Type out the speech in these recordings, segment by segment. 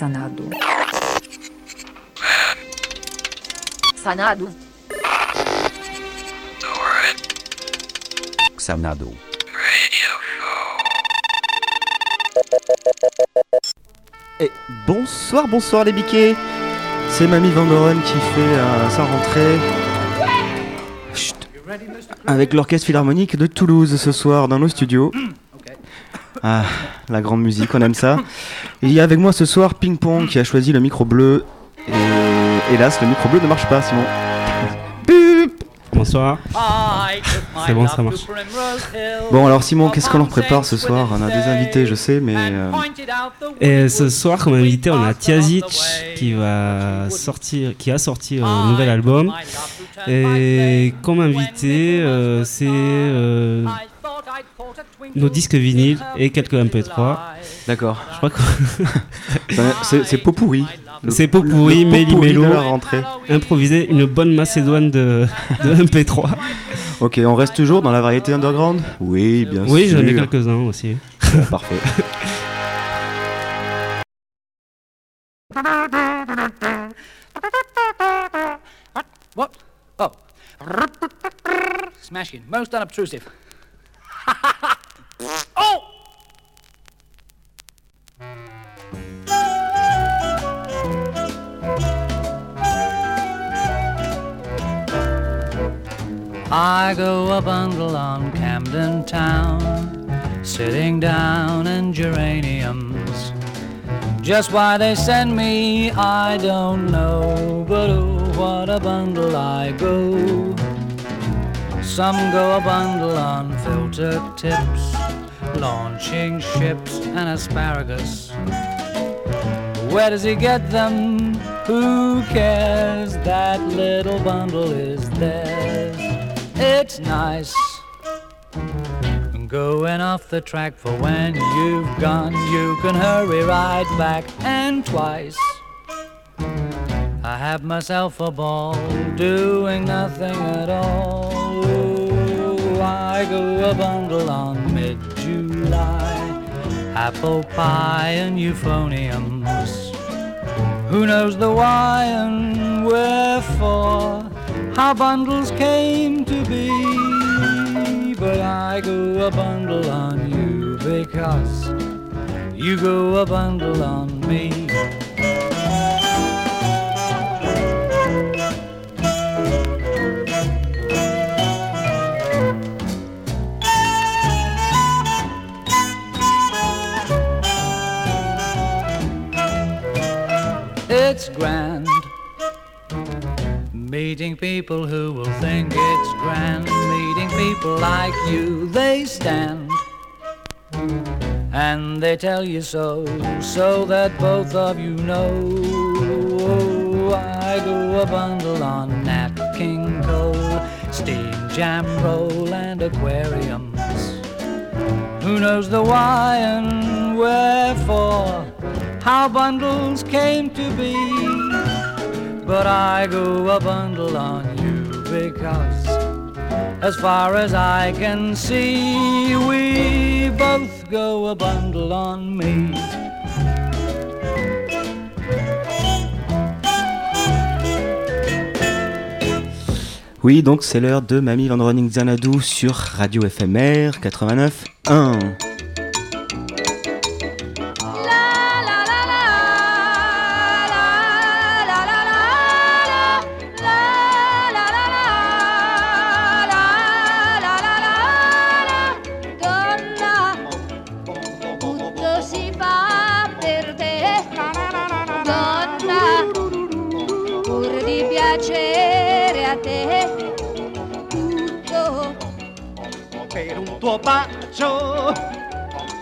Xanadu. Xanadu. Xanadu. Et bonsoir, bonsoir les biquets C'est Mamie Van Doren qui fait euh, sa rentrée. Chut. Avec l'orchestre philharmonique de Toulouse ce soir dans nos studios. Ah, la grande musique, on aime ça. il y a avec moi ce soir Ping Pong qui a choisi le micro bleu. Et hélas, le micro bleu ne marche pas, Simon. Bonsoir. C'est bon, ça marche. Bon, alors Simon, qu'est-ce qu'on leur prépare ce soir? On a des invités, je sais, mais. Euh, et ce soir, comme invité, on a Tiazic qui va sortir, qui a sorti un nouvel album. Et comme invité, euh, c'est euh, nos disques vinyles et quelques MP3. D'accord. Je crois que c'est pot pourri. C'est pot pourri, Méli Mélo. rentrée. Improviser une bonne macédoine de, de MP3. ok, on reste toujours dans la variété underground? Oui, bien sûr. Oui, j'en ai quelques-uns aussi. parfait. What? Oh. Smashing. Most unobtrusive. oh! I go a bundle on Camden Town, sitting down in geraniums. Just why they send me, I don't know, but oh, what a bundle I go. Some go a bundle on filter tips, launching ships and asparagus. Where does he get them? Who cares? That little bundle is theirs. It's nice going off the track for when you've gone. You can hurry right back and twice. I have myself a ball doing nothing at all. I go a bundle on mid July. Apple pie and euphoniums. Who knows the why and wherefore? how bundles came to be. But I go a bundle on you because you go a bundle on me. It's grand Meeting people who will think it's grand. Meeting people like you, they stand. And they tell you so, so that both of you know. I go a bundle on Nat King Cole, steam jam roll, and aquariums. Who knows the why and wherefore? how bundles came to be. But I go a bundle on you because, as far as I can see, we both go a bundle on me. Oui, donc c'est l'heure de Mamie Van Running Xanadu sur Radio FMR 89.1. per un tuo bacio,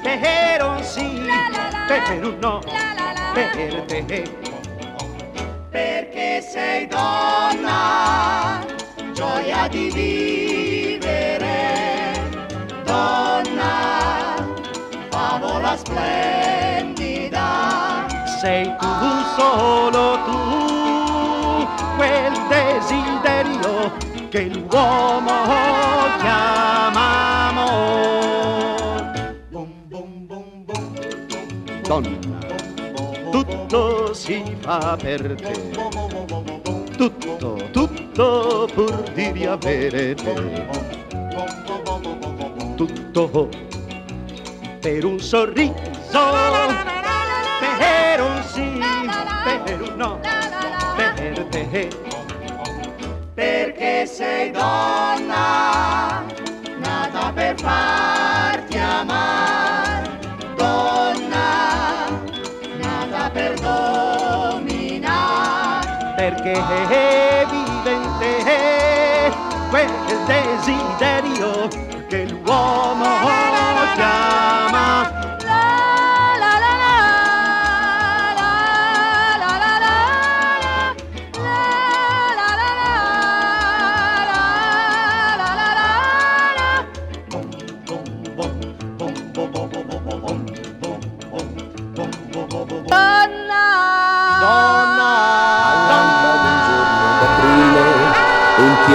per un sì, per un no, per te. Perché sei donna, gioia di vivere, donna, favola splendida. Sei tu, solo tu, quel desiderio che l'uomo chiama Tutto si fa per te, tutto, tutto pur di riavere te, tutto per un sorriso, per un sì, per un no, per te. Perché sei donna, nata per farti amare, evidente, fue el desiderio que el.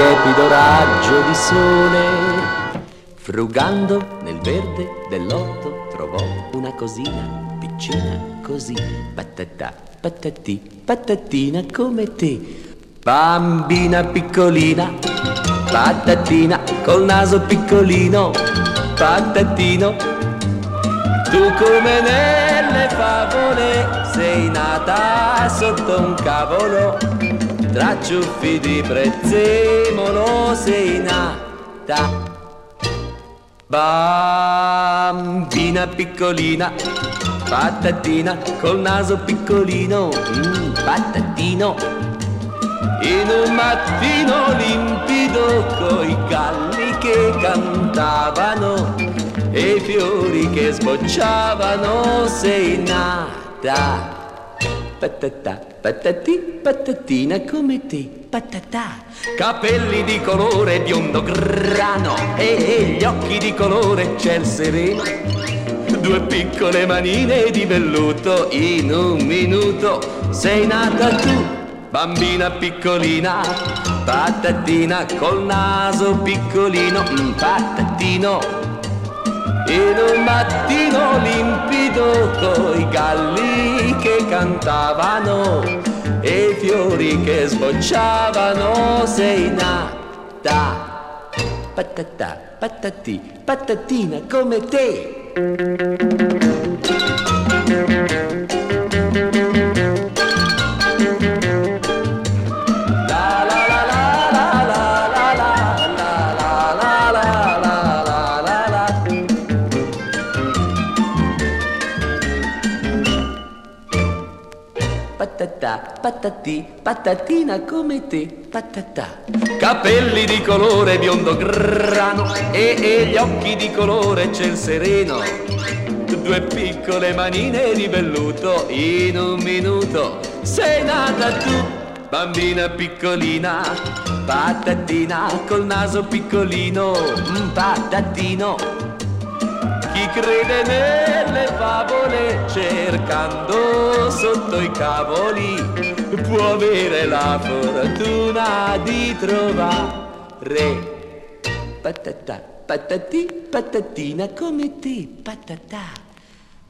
Tiepido raggio di sole. Frugando nel verde dell'orto trovò una cosina piccina così, patatà, patatì, patatina come te. Bambina piccolina, patatina col naso piccolino, patatino. Tu come nelle favole sei nata sotto un cavolo, tra ciuffi di prezzemolo sei nata. Bambina piccolina, patatina col naso piccolino, mm, patatino. In un mattino limpido coi galli che cantavano e i fiori che sbocciavano sei nata. Patatà, patatì, patatina come te, patatà. Capelli di colore biondo grano e gli occhi di colore ciel sereno. Due piccole manine di velluto in un minuto sei nata tu, bambina piccolina, patatina col naso piccolino, patatino. In un mattino limpido coi galli che cantavano e i fiori che sbocciavano sei nata. Patatà, patatì, patatina come te. Patatì, patatina come te, patatà. Capelli di colore biondo grano e, e gli occhi di colore ciel sereno. Due piccole manine di velluto in un minuto. Sei nata tu, bambina piccolina, patatina col naso piccolino, patatino. Chi crede nelle favole cercando sotto i cavoli può avere la fortuna di trovare patatà, patatì, patatina come te, patatà.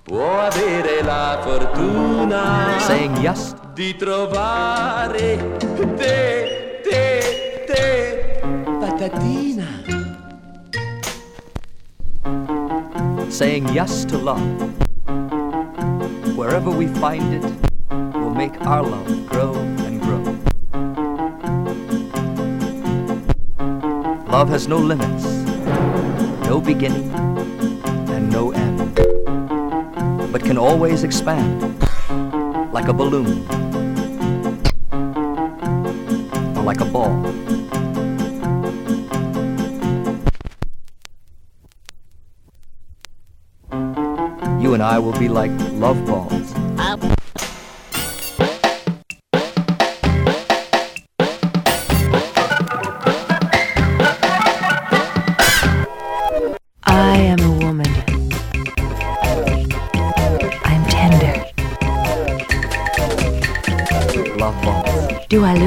Può avere la fortuna Saying yes. di trovare te, te, te. patatina. saying yes to love. Wherever we find it, make our love grow and grow. Love has no limits, no beginning, and no end, but can always expand like a balloon or like a ball. You and I will be like love balls.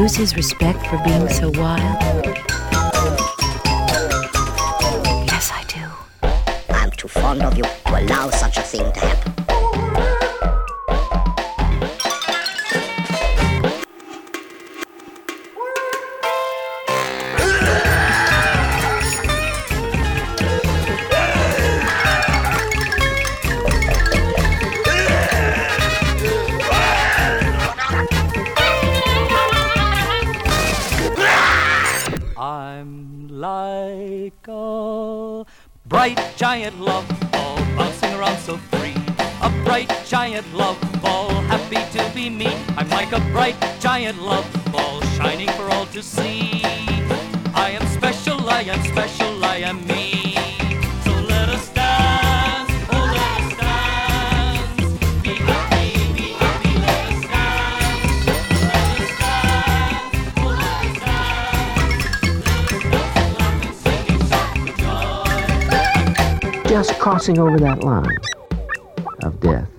Lose his respect for being so wild? Giant love ball, happy to be me. I'm like a bright giant love ball shining for all to see. I am special, I am special, I am me. So let us dance, oh let us dance. Be happy, be happy, let us dance. Let us dance, let us Just crossing over that line of death.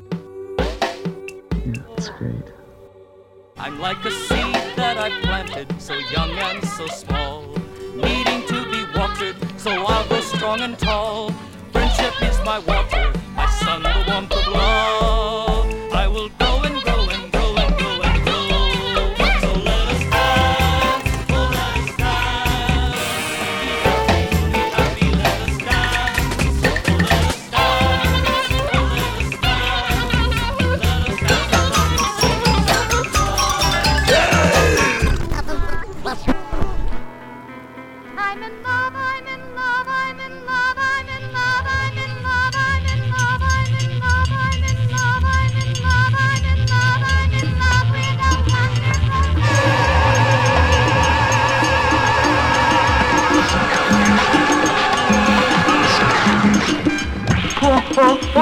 L'égérie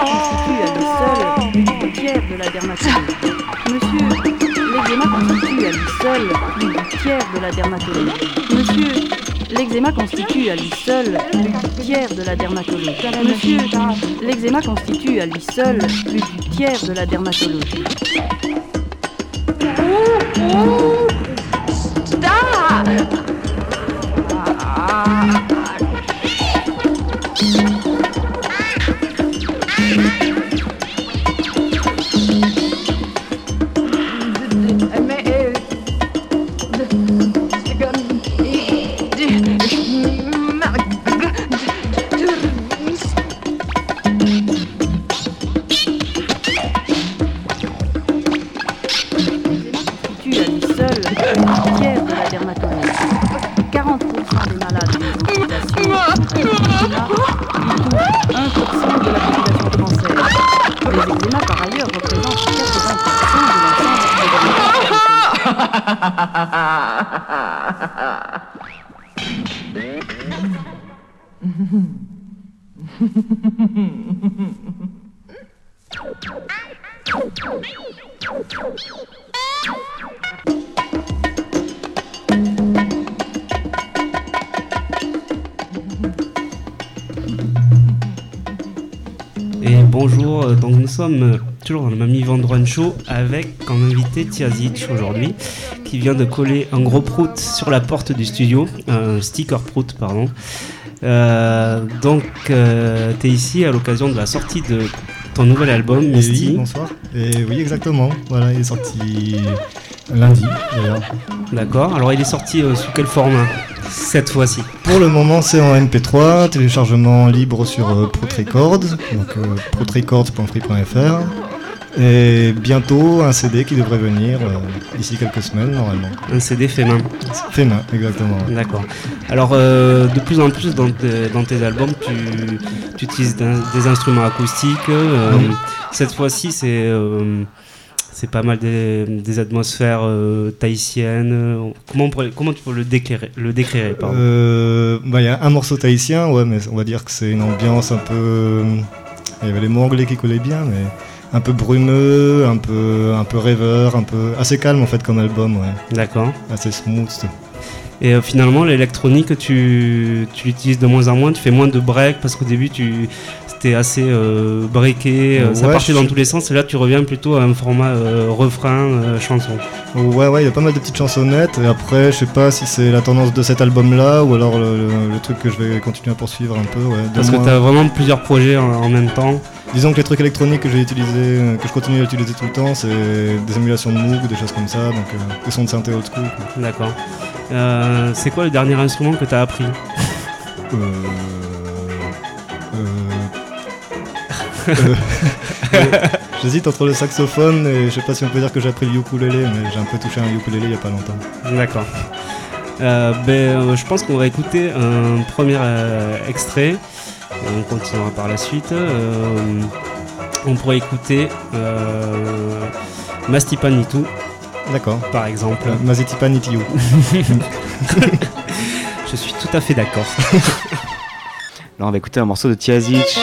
constitue à lui seul une tiers de la dermatologie. Monsieur, l'eczéma constitue à lui seul une tiers de la dermatologie. Monsieur, l'eczéma constitue à lui seul une tiers de la dermatologie. Monsieur, l'eczéma constitue à lui seul une tiers de la dermatologie. Stop! Euh, toujours dans le Mamie Vendrone Show avec comme invité Tiazic aujourd'hui qui vient de coller un gros prout sur la porte du studio, un sticker prout pardon. Euh, donc tu es ici à l'occasion de la sortie de ton nouvel album, Misty. oui, bonsoir. Et oui, exactement. Voilà, il est sorti lundi d'ailleurs. D'accord. Alors il est sorti euh, sous quel format cette fois-ci? Pour le moment, c'est en MP3, téléchargement libre sur euh, donc euh. Et bientôt un CD qui devrait venir euh, d'ici quelques semaines normalement. Un CD fait main. Fait main, exactement. D'accord. Alors, euh, de plus en plus dans, tes- dans tes albums, tu, tu utilises des instruments acoustiques. euh. Cette fois-ci, c'est euh, c'est pas mal des, des atmosphères euh, tahitiennes. Comment, on pourrait- comment tu peux le décrire, le décrire Euh, bah, Il y a un morceau tahitien, ouais, mais on va dire que c'est une ambiance un peu. Il y avait les mots anglais qui collaient bien, mais un peu brumeux, un peu, un peu rêveur, un peu assez calme en fait comme album, ouais. D'accord. Assez smooth. Et euh, finalement, l'électronique, tu, tu l'utilises de moins en moins, tu fais moins de break parce qu'au début, tu c'était assez euh, breaké, euh, ça Ouais, partait je- dans tous les sens, et là, tu reviens plutôt à un format euh, refrain, chanson. Ouais, ouais, il y a pas mal de petites chansonnettes. Et après, je sais pas si c'est la tendance de cet album-là ou alors le, truc que je vais continuer à poursuivre un peu. Ouais, Parce que moins- tu as vraiment plusieurs projets en, en même temps. Disons que les trucs électroniques que j'ai utilisés, que je continue à utiliser tout le temps, c'est des émulations de Moog, des choses comme ça, donc des sons de synthé old school. D'accord. C'est quoi le dernier instrument que tu as appris J'hésite entre le saxophone et je sais pas si on peut dire que j'ai appris le ukulélé, mais j'ai un peu touché un ukulélé il y a pas longtemps. D'accord. Euh, ben, euh, je pense qu'on va écouter un premier euh, extrait. On continuera par la suite. Euh, on pourrait écouter euh, Mastipanitu. D'accord. Par exemple. Euh, Mazetipa Nitiyu. je suis tout à fait d'accord. Là, on va écouter un morceau de Tiazic.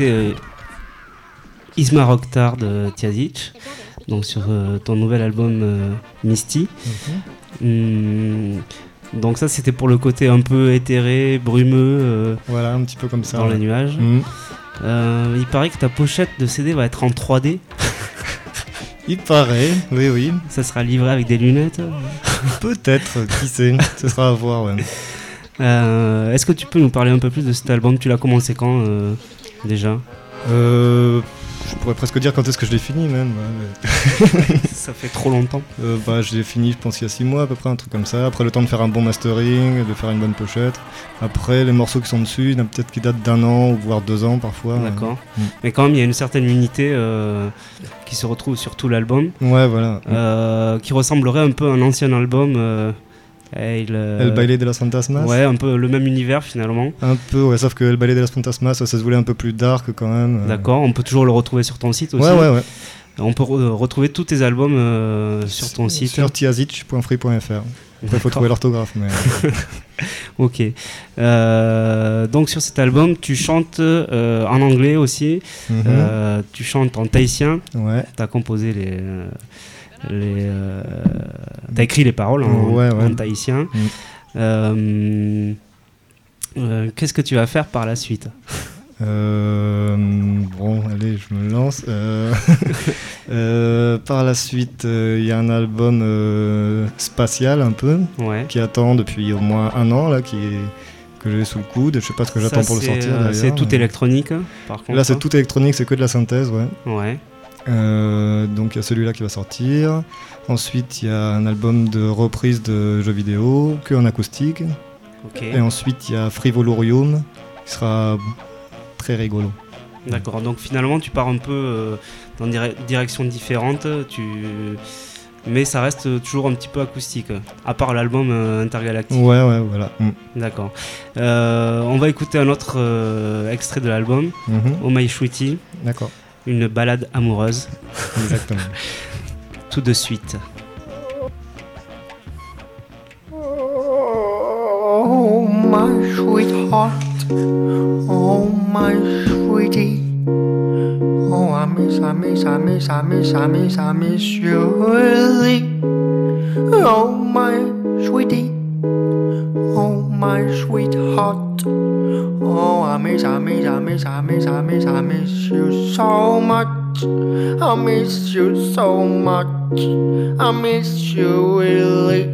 Euh, Isma Rocktar de Tiazic, donc sur euh, ton nouvel album euh, Misty. Hum, donc ça c'était pour le côté un peu éthéré, brumeux. Voilà, un petit peu comme ça. Dans ouais. les nuages. Mhm. Euh, il paraît que ta pochette de CD va être en 3D. Il paraît, oui, oui. Ça sera livré avec des lunettes. Peut-être, qui sait. Ce sera à voir, ouais. Euh, Est-ce que tu peux nous parler un peu plus de cet album? Tu l'as commencé quand euh, déjà Euh, je pourrais presque dire quand est-ce que je l'ai fini même. Ça fait trop longtemps. Euh, bah, je l'ai fini, je pense, il y a 6 mois à peu près, un truc comme ça. Après, le temps de faire un bon mastering, de faire une bonne pochette. Après, les morceaux qui sont dessus, il y en a peut-être qui datent d'un an, ou voire deux ans parfois. D'accord. Mm. Mais quand même, il y a une certaine unité euh, qui se retrouve sur tout l'album. Ouais, voilà. Qui ressemblerait un peu à un ancien album. Euh, El, euh, El Baile de las Fantasmas Ouais, un peu le même univers finalement. Un peu, ouais, sauf que El Baile de las Fantasmas, ça, se voulait un peu plus dark quand même. euh. D'accord, on peut toujours le retrouver sur ton site aussi. Ouais, ouais, ouais. On peut re- retrouver tous tes albums euh, sur ton site. Sur tiazic.free.fr. Après, il faut trouver l'orthographe. Mais... ok. Euh, donc sur cet album, tu chantes euh, en anglais aussi. Mhm. Euh, tu chantes en tahitien. Ouais. Tu as composé les. Euh, les euh, t'as écrit les paroles en, Ouais, ouais. en tahitien. Mm. Euh, euh, Qu'est-ce que tu vas faire par la suite? Euh, bon, allez, je me lance. Euh, euh, par la suite, euh, il y a un album euh, spatial un peu Ouais. qui attend depuis au moins un an là, qui est que j'ai sous le coude. Je sais pas ce que Ça, j'attends pour le sortir. euh. C'est tout électronique, par contre. Là, c'est tout électronique, c'est que de la synthèse, ouais. Ouais. Euh, donc il y a celui-là qui va sortir. Ensuite, il y a un album de reprise de jeux vidéo, que en acoustique. Et ensuite, il y a Frivolurium, qui sera très rigolo. D'accord, donc finalement tu pars un peu euh, dans des dire- directions différentes, tu... mais ça reste toujours un petit peu acoustique, à part l'album euh, Intergalactique. Ouais, ouais, voilà. Mm. D'accord. On va écouter un autre extrait de l'album, My Sweetie. D'accord. Une balade amoureuse. Exactement. Tout de suite. Oh, my sweetheart. Oh, my sweetie. Oh, I miss, I miss, I miss, I miss, I miss, I miss you really. Oh, my sweetie. Oh, my sweetheart. Oh, I miss, I miss, I miss, I miss, I miss, I miss you so much. I miss you so much. I miss you really.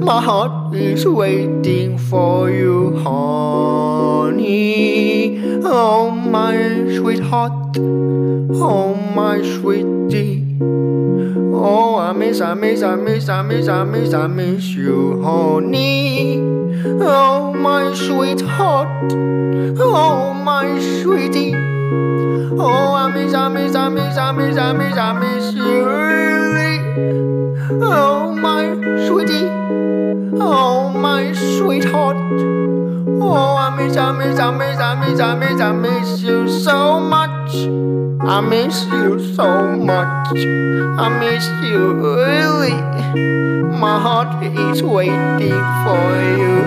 My heart is waiting for you, honey. Oh, my sweetheart. Oh, my sweetie. Oh, I miss, I miss, I miss, I miss, I miss, I miss you, honey. Oh, my sweetheart. Oh, my sweetie. Oh, I miss, I miss, I miss, I miss, I miss, I miss you. Oh, my sweetie. Oh, my sweetheart. Oh, I miss, I miss, I miss, I miss, I miss, I miss you so much. I miss you so much. I miss you really. My heart is waiting for you,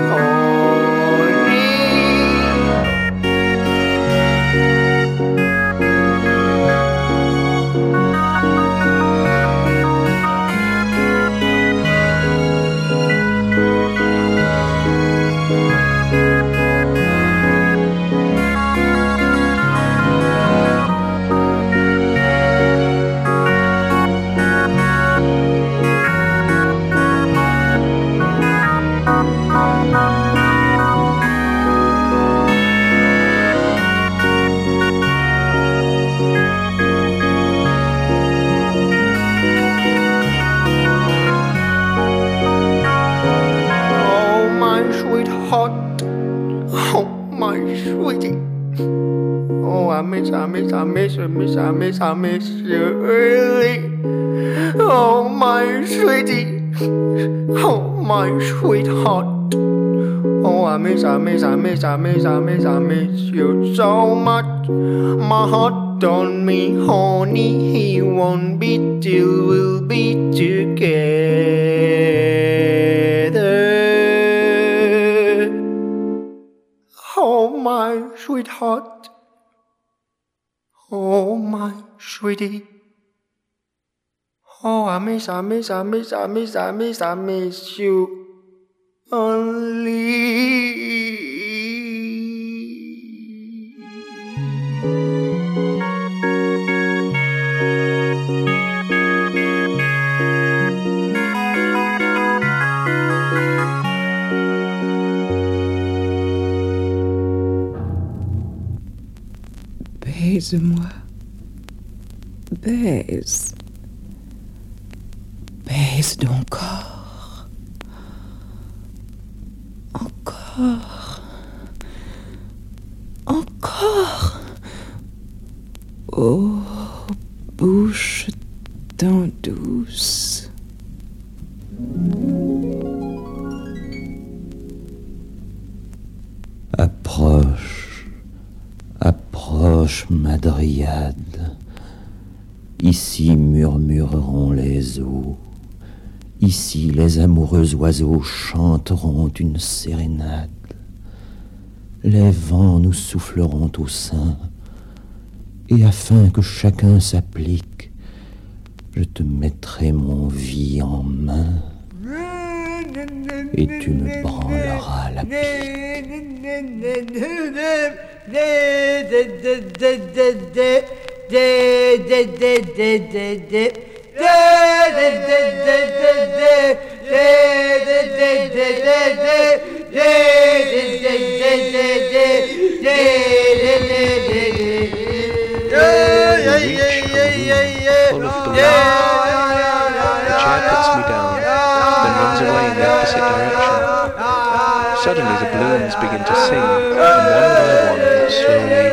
miss, I miss, I miss I miss, I miss you, really. Oh, my sweetie. Oh, my sweetheart. Oh, I miss, I miss, I miss, I miss, I miss, I miss you so much. My heart on me, honey, he won't be till sweetie. Oh, I miss, I miss, I miss, I miss, I miss, I miss you. Only. Baise-moi. Baise. Baise ton corps. Encore. Encore. Les amoureux oiseaux chanteront une sérénade. Les vents nous souffleront au sein. Et afin que chacun s'applique, je te mettrai mon vie en main. Et tu me branleras la full of belief. The chair puts me down, then runs away in the opposite direction. Suddenly the balloons begin to sing, and one by one slowly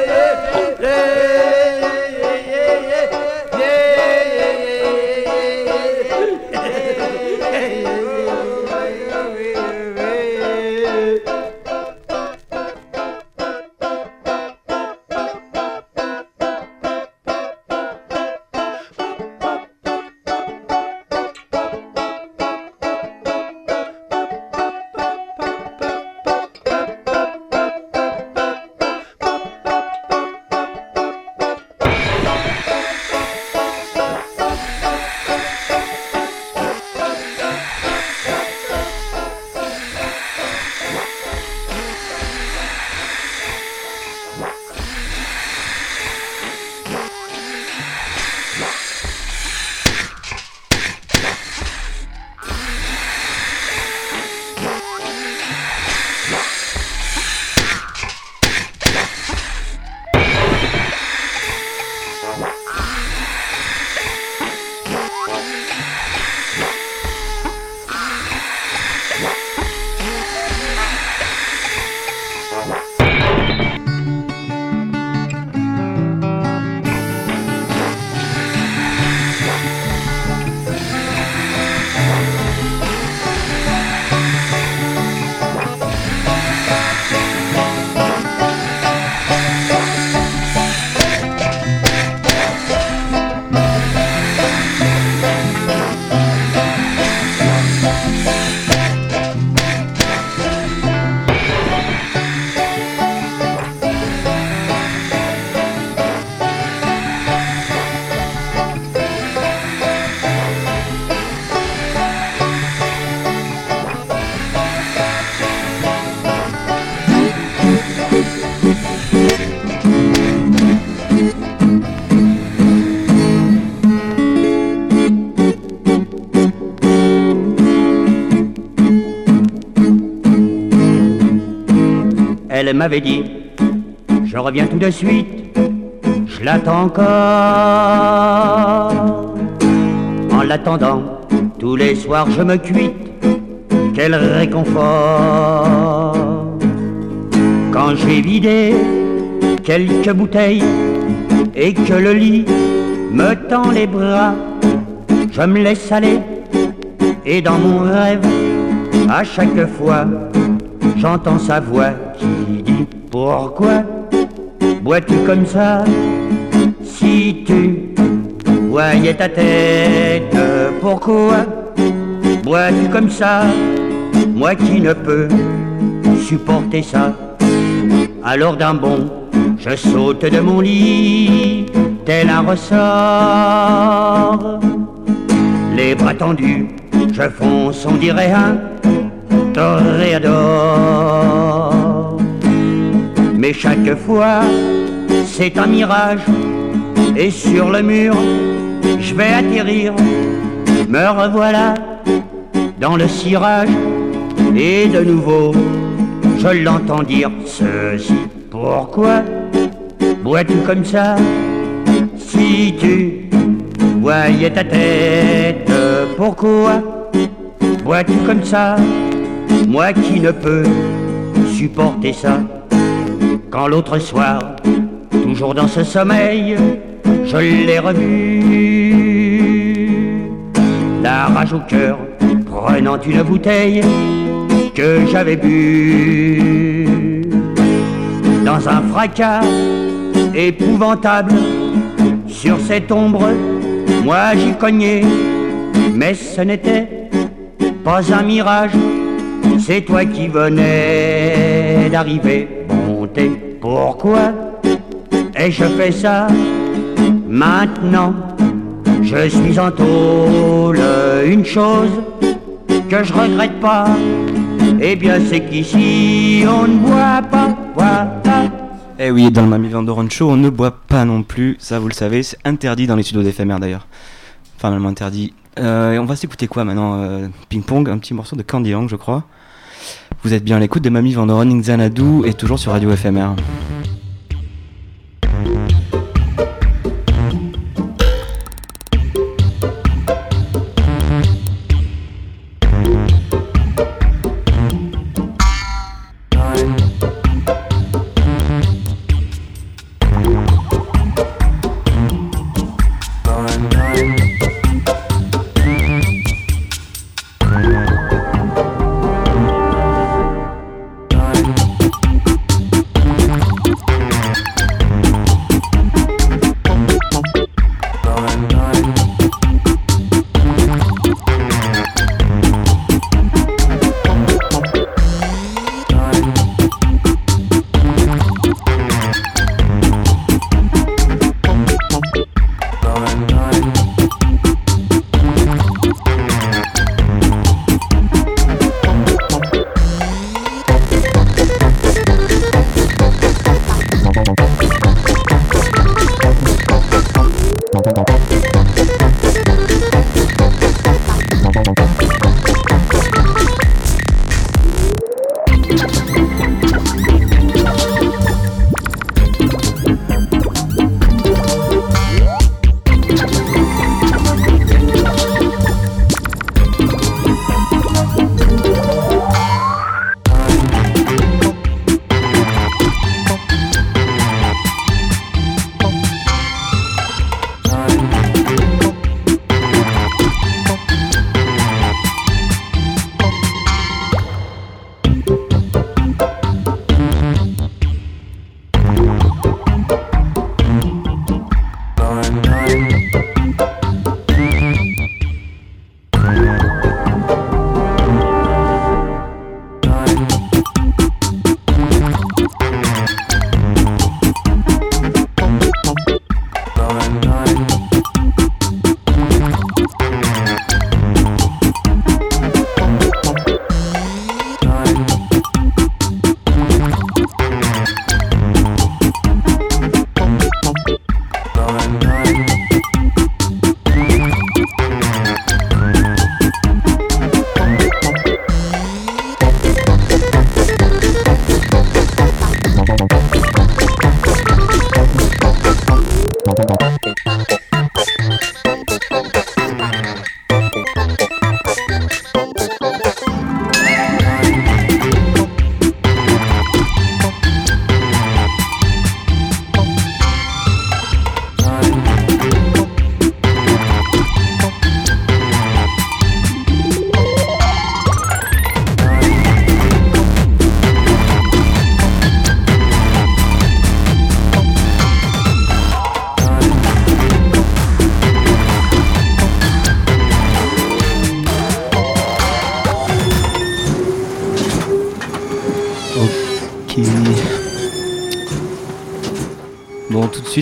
m'avait dit, je reviens tout de suite, je l'attends encore. En l'attendant, tous les soirs je me cuite, quel réconfort. Quand j'ai vidé quelques bouteilles et que le lit me tend les bras, je me laisse aller et dans mon rêve, à chaque fois, j'entends sa voix Pourquoi bois-tu comme ça Si tu voyais ta tête, pourquoi bois-tu comme ça Moi qui ne peux supporter ça? Alors d'un bond, je saute de mon lit, tel un ressort. Les bras tendus, je fonce, on dirait un toréador. Mais chaque fois, c'est un mirage, et sur le mur, je vais atterrir. Me revoilà dans le cirage, et de nouveau, je l'entends dire ceci. Pourquoi bois-tu comme ça Si tu voyais ta tête, pourquoi bois-tu comme ça Moi qui ne peux supporter ça? Quand l'autre soir, toujours dans ce sommeil, je l'ai revu. La rage au cœur, prenant une bouteille que j'avais bu. Dans un fracas épouvantable, sur cette ombre, moi j'y cognais, mais ce n'était pas un mirage, c'est toi qui venais d'arriver. Pourquoi ai-je fait ça Maintenant, je suis en tôle, une chose que je regrette pas. Eh bien, c'est qu'ici, on ne boit pas, boit. Eh oui, dans le Mamie Vandoren Show, on ne boit pas non plus, ça vous le savez, c'est interdit dans les studios d'éphémère d'ailleurs. Enfin, même interdit. Euh, on va s'écouter quoi maintenant euh, Ping Pong, un petit morceau de Candy Yang, je crois. Vous êtes bien à l'écoute de Mamie Vandoren Xanadu et toujours sur Radio FMR.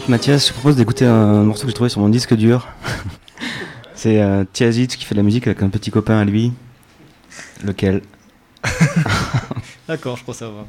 Mathias, je te propose d'écouter un morceau que j'ai trouvé sur mon disque dur. C'est euh, Tiazit qui fait de la musique avec un petit copain à lui. Lequel? D'accord, je crois savoir.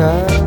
sky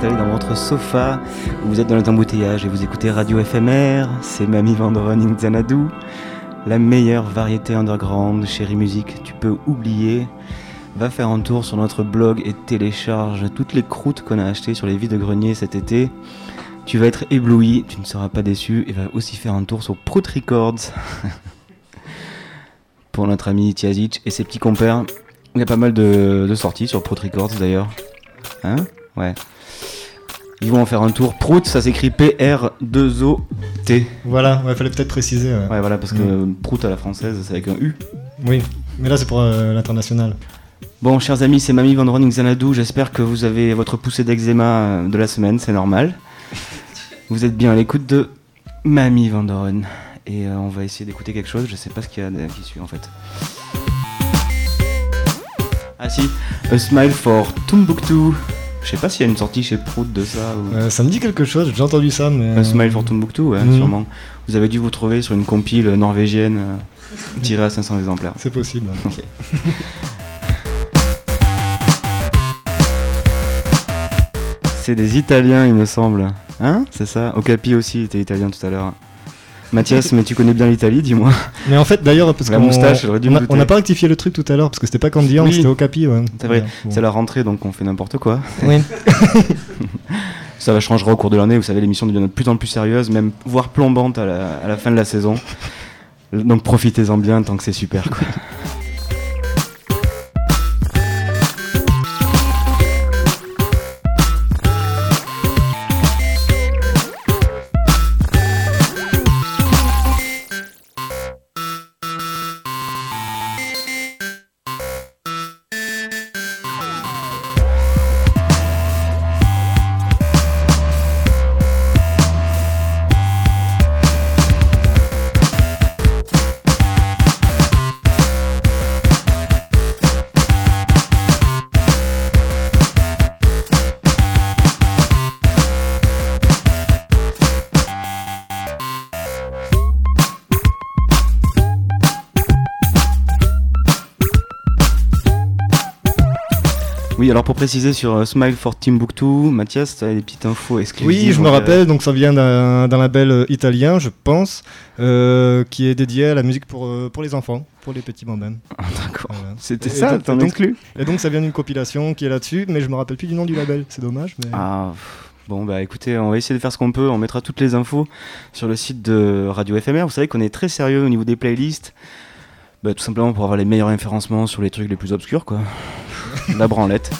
installé dans votre sofa, vous êtes dans les embouteillages et vous écoutez Radio FMR, c'est Mamie Vandron in Xanadu, la meilleure variété underground, chérie musique, tu peux oublier. Va faire un tour sur notre blog et télécharge toutes les croûtes qu'on a achetées sur les vides greniers cet été. Tu vas être ébloui, tu ne seras pas déçu et va aussi faire un tour sur Prout Records pour notre ami Tiazic et ses petits compères. Il y a pas mal de, de sorties sur Prout Records d'ailleurs. Hein? Ouais. Ils vont en faire un tour. Prout, ça s'écrit P-R-2-O-T. Voilà, ouais, fallait peut-être préciser. Ouais, Ouais, voilà, parce que Prout à la française, c'est avec un U. Oui, mais là c'est pour euh, l'international. Bon, chers amis, c'est Mamie Van Xanadu. J'espère que vous avez votre poussée d'eczéma euh, de la semaine, c'est normal. Vous êtes bien à l'écoute de Mamie Van Doren. Et euh, on va essayer d'écouter quelque chose. Je sais pas ce qu'il y a qui suit en fait. Ah si, A Smile for Tumbuktu. Je sais pas s'il y a une sortie chez Prout de ça. Ou... Euh, ça me dit quelque chose, j'ai entendu ça, mais. A Smile for Tumbuktu, ouais, Mhm. sûrement. Vous avez dû vous trouver sur une compile norvégienne euh, tirée à 500 exemplaires. C'est possible. C'est des Italiens, il me semble. Hein? C'est ça? Okapi aussi était italien tout à l'heure. Mathias, mais tu connais bien l'Italie, dis-moi. Mais en fait, d'ailleurs, parce La qu'on moustache, j'aurais dû on on n'a pas rectifié le truc tout à l'heure, parce que c'était pas Candian, Oui. c'était Okapi, ouais. C'est vrai, bon. c'est la rentrée donc on fait n'importe quoi. Oui. Ça va changera au cours de l'année, vous savez, l'émission devient de plus en plus sérieuse, même voire plombante à la, à la fin de la saison. Donc profitez-en bien tant que c'est super. Quoi. Oui, alors pour préciser sur euh, Smile for Timbuktu, Mathias, tu as des petites infos exclusives. Oui, je me euh, rappelle, donc ça vient d'un label euh, italien, je pense, euh, qui est dédié à la musique pour, pour les enfants, pour les petits bambins. D'accord. Voilà. C'était ça, t'en exclus Et donc ça vient d'une compilation qui est là-dessus, mais je me rappelle plus du nom du label, c'est dommage. Mais... Ah, bon, bah écoutez, on va essayer de faire ce qu'on peut. On mettra toutes les infos sur le site de Radio FMR. Vous savez qu'on est très sérieux au niveau des playlists. Bah, tout simplement pour avoir les meilleurs référencements sur les trucs les plus obscurs, quoi. La branlette.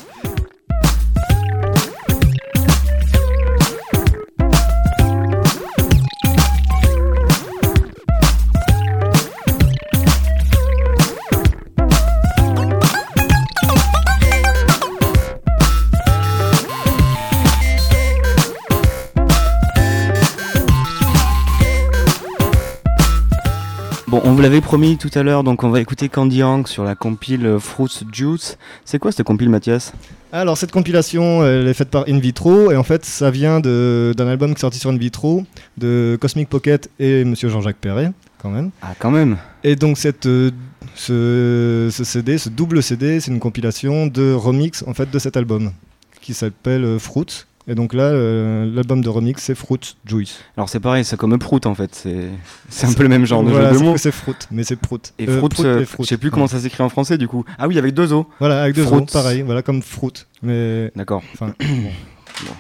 Bon, on vous l'avait promis tout à l'heure, donc on va écouter Candy Hank sur la compile euh, Fruits Juice. C'est quoi cette compile, Mathias? Alors cette compilation, elle est faite par In Vitro et en fait ça vient d'un album qui est sorti sur In Vitro de Cosmic Pocket et Monsieur Jean-Jacques Perret quand même. Ah, quand même. Et donc cette, euh, ce, ce CD, ce double CD, c'est une compilation de remix en fait de cet album qui s'appelle euh, Fruits. Et donc là, euh, l'album de remix c'est Fruits Juice. Alors c'est pareil, c'est comme Prout en fait, c'est un peu le même genre de Voilà, jeu de mots. c'est Fruit, mais c'est Prout. Et Euh, Fruit, euh, Fruit. je sais plus comment ça s'écrit en français du coup. Ah oui, avec deux O. Voilà, avec deux Fruit. O, pareil, voilà comme Fruit. Mais D'accord. Enfin, bon. Euh,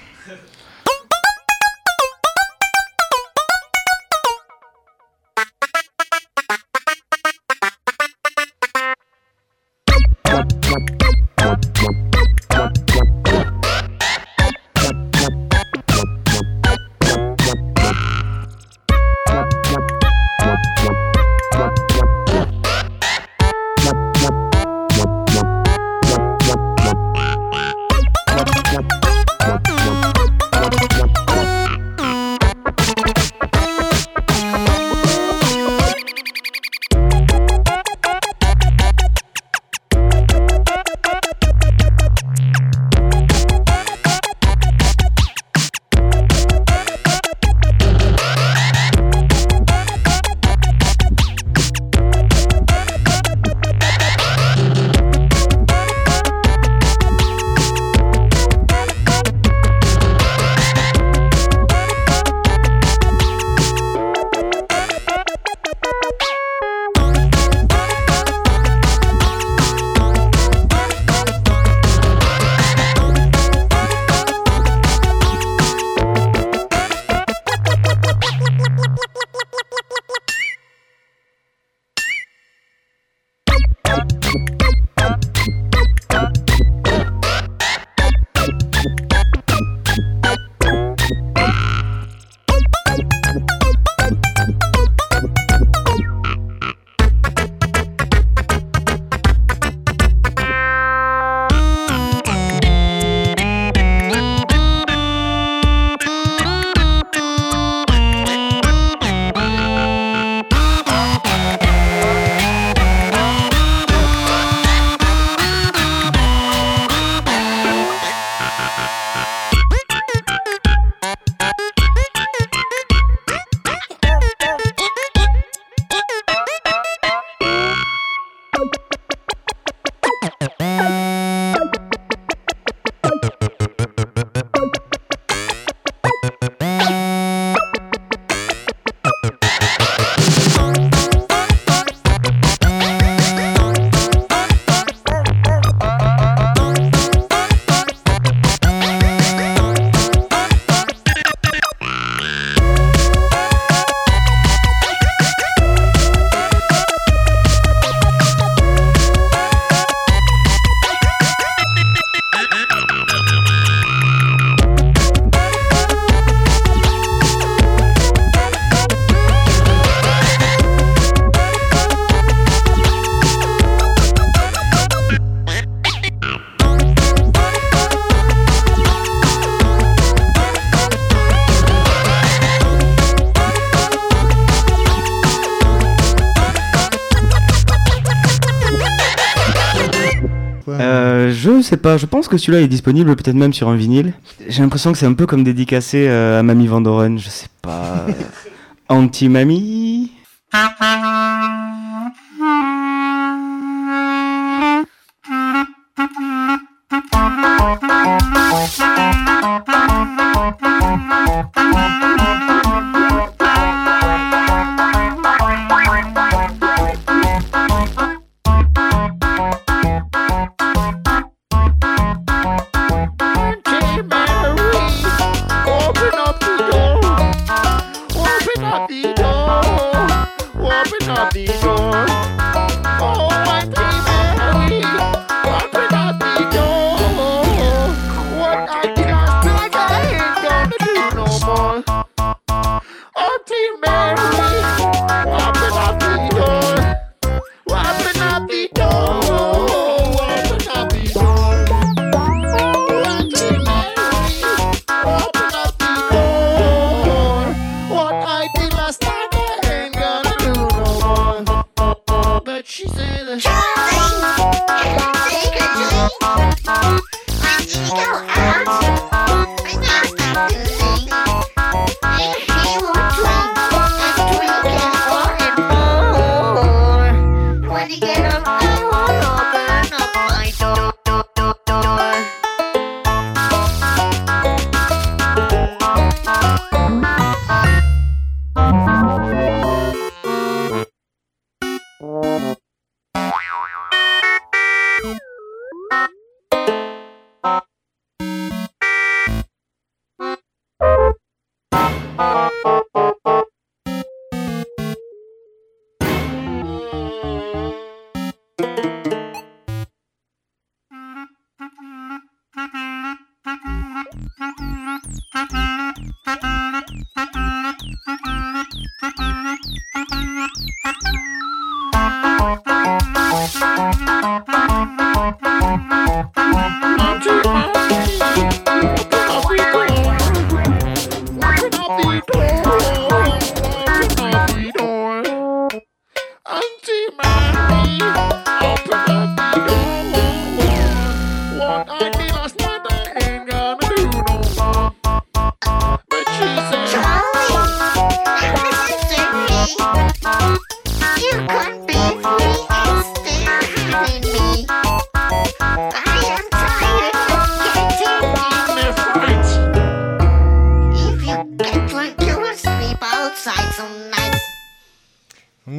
sais pas, je pense que celui-là est disponible peut-être même sur un vinyle. J'ai l'impression que c'est un peu comme dédicacé euh, à Mamie Van Doren, je sais pas. Anti-Mamie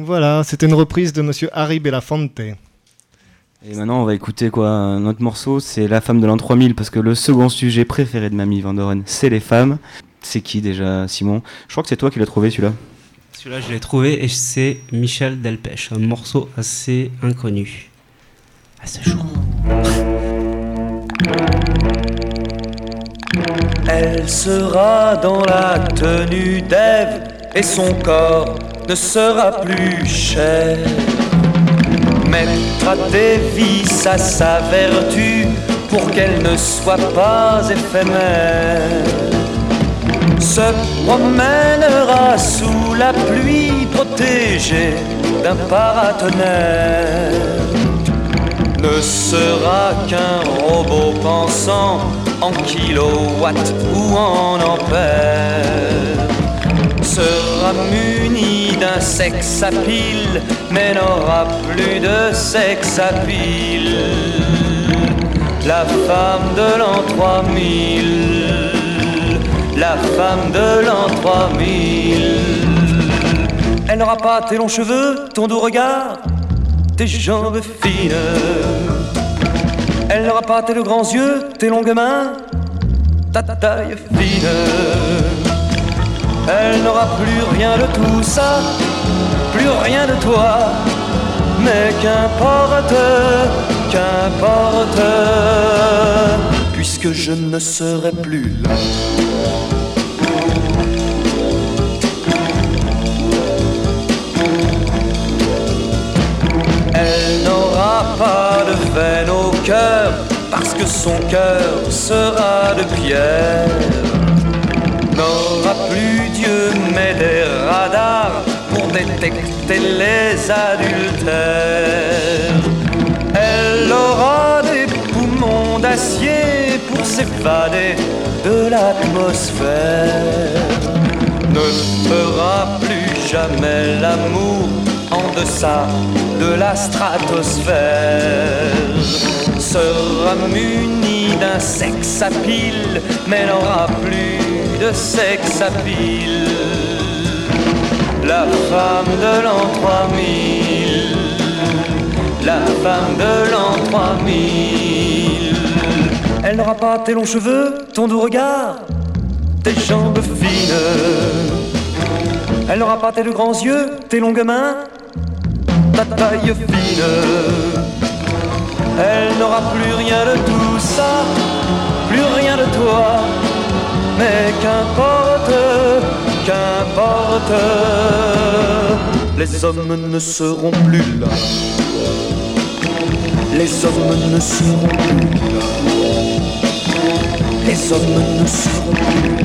voilà, c'était une reprise de Monsieur Harry Belafonte. Et maintenant, on va écouter quoi Un autre morceau, c'est La femme de l'an 3000, parce que le second sujet préféré de Mamie Van Doren, c'est les femmes. C'est qui déjà, Simon? Je crois que c'est toi qui l'as trouvé celui-là. Celui-là, je l'ai trouvé et c'est Michel Delpech, un morceau assez inconnu à ce jour. Elle sera dans la tenue d'Ève et son corps sera plus cher. Mettra des vis à sa vertu pour qu'elle ne soit pas éphémère. Se promènera sous la pluie protégée d'un paratonnerre. Ne sera qu'un robot pensant en kilowatts ou en ampères sera muni d'un sexe à pile, mais n'aura plus de sexe à pile. La femme de l'an 3000, la femme de l'an 3000. Elle n'aura pas tes longs cheveux, ton doux regard, tes jambes fines. Elle n'aura pas tes grands yeux, tes longues mains, ta taille fine. Elle n'aura plus rien de tout ça, plus rien de toi. Mais qu'importe, qu'importe, puisque je ne serai plus là. Elle n'aura pas de veine au cœur, parce que son cœur sera de pierre n'aura plus Dieu mais des radars pour détecter les adultères. Elle aura des poumons d'acier pour s'évader de l'atmosphère. Ne fera plus jamais l'amour en deçà de la stratosphère. Sera muni d'un sexe à pile, mais n'aura plus de sexe à. La femme de l'an 3000, la femme de l'an 3000. Elle n'aura pas tes longs cheveux, ton doux regard, tes jambes fines. Elle n'aura pas tes grands yeux, tes longues mains, ta taille fine. Elle n'aura plus rien de tout ça, plus rien de toi. Mais qu'importe, qu'importe, les hommes ne seront plus là. Les hommes ne seront plus là. Les hommes ne seront plus là.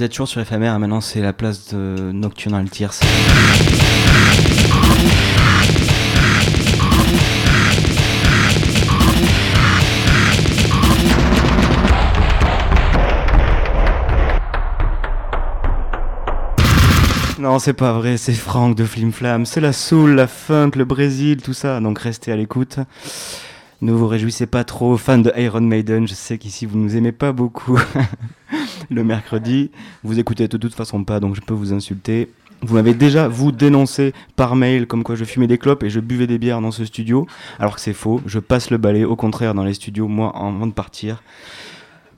Vous êtes toujours sur éphémère, maintenant c'est la place de Nocturnal Tears. Non, c'est pas vrai, c'est Franck de Flim Flam, c'est la soul, la funk, le Brésil, tout ça, donc restez à l'écoute. Ne vous réjouissez pas trop, fans de Iron Maiden, je sais qu'ici vous nous aimez pas beaucoup le mercredi, vous écoutez de toute façon pas, donc je peux vous insulter. Vous m'avez déjà, vous, dénoncé par mail comme quoi je fumais des clopes et je buvais des bières dans ce studio, alors que c'est faux, je passe le balai, au contraire, dans les studios, moi, avant de partir.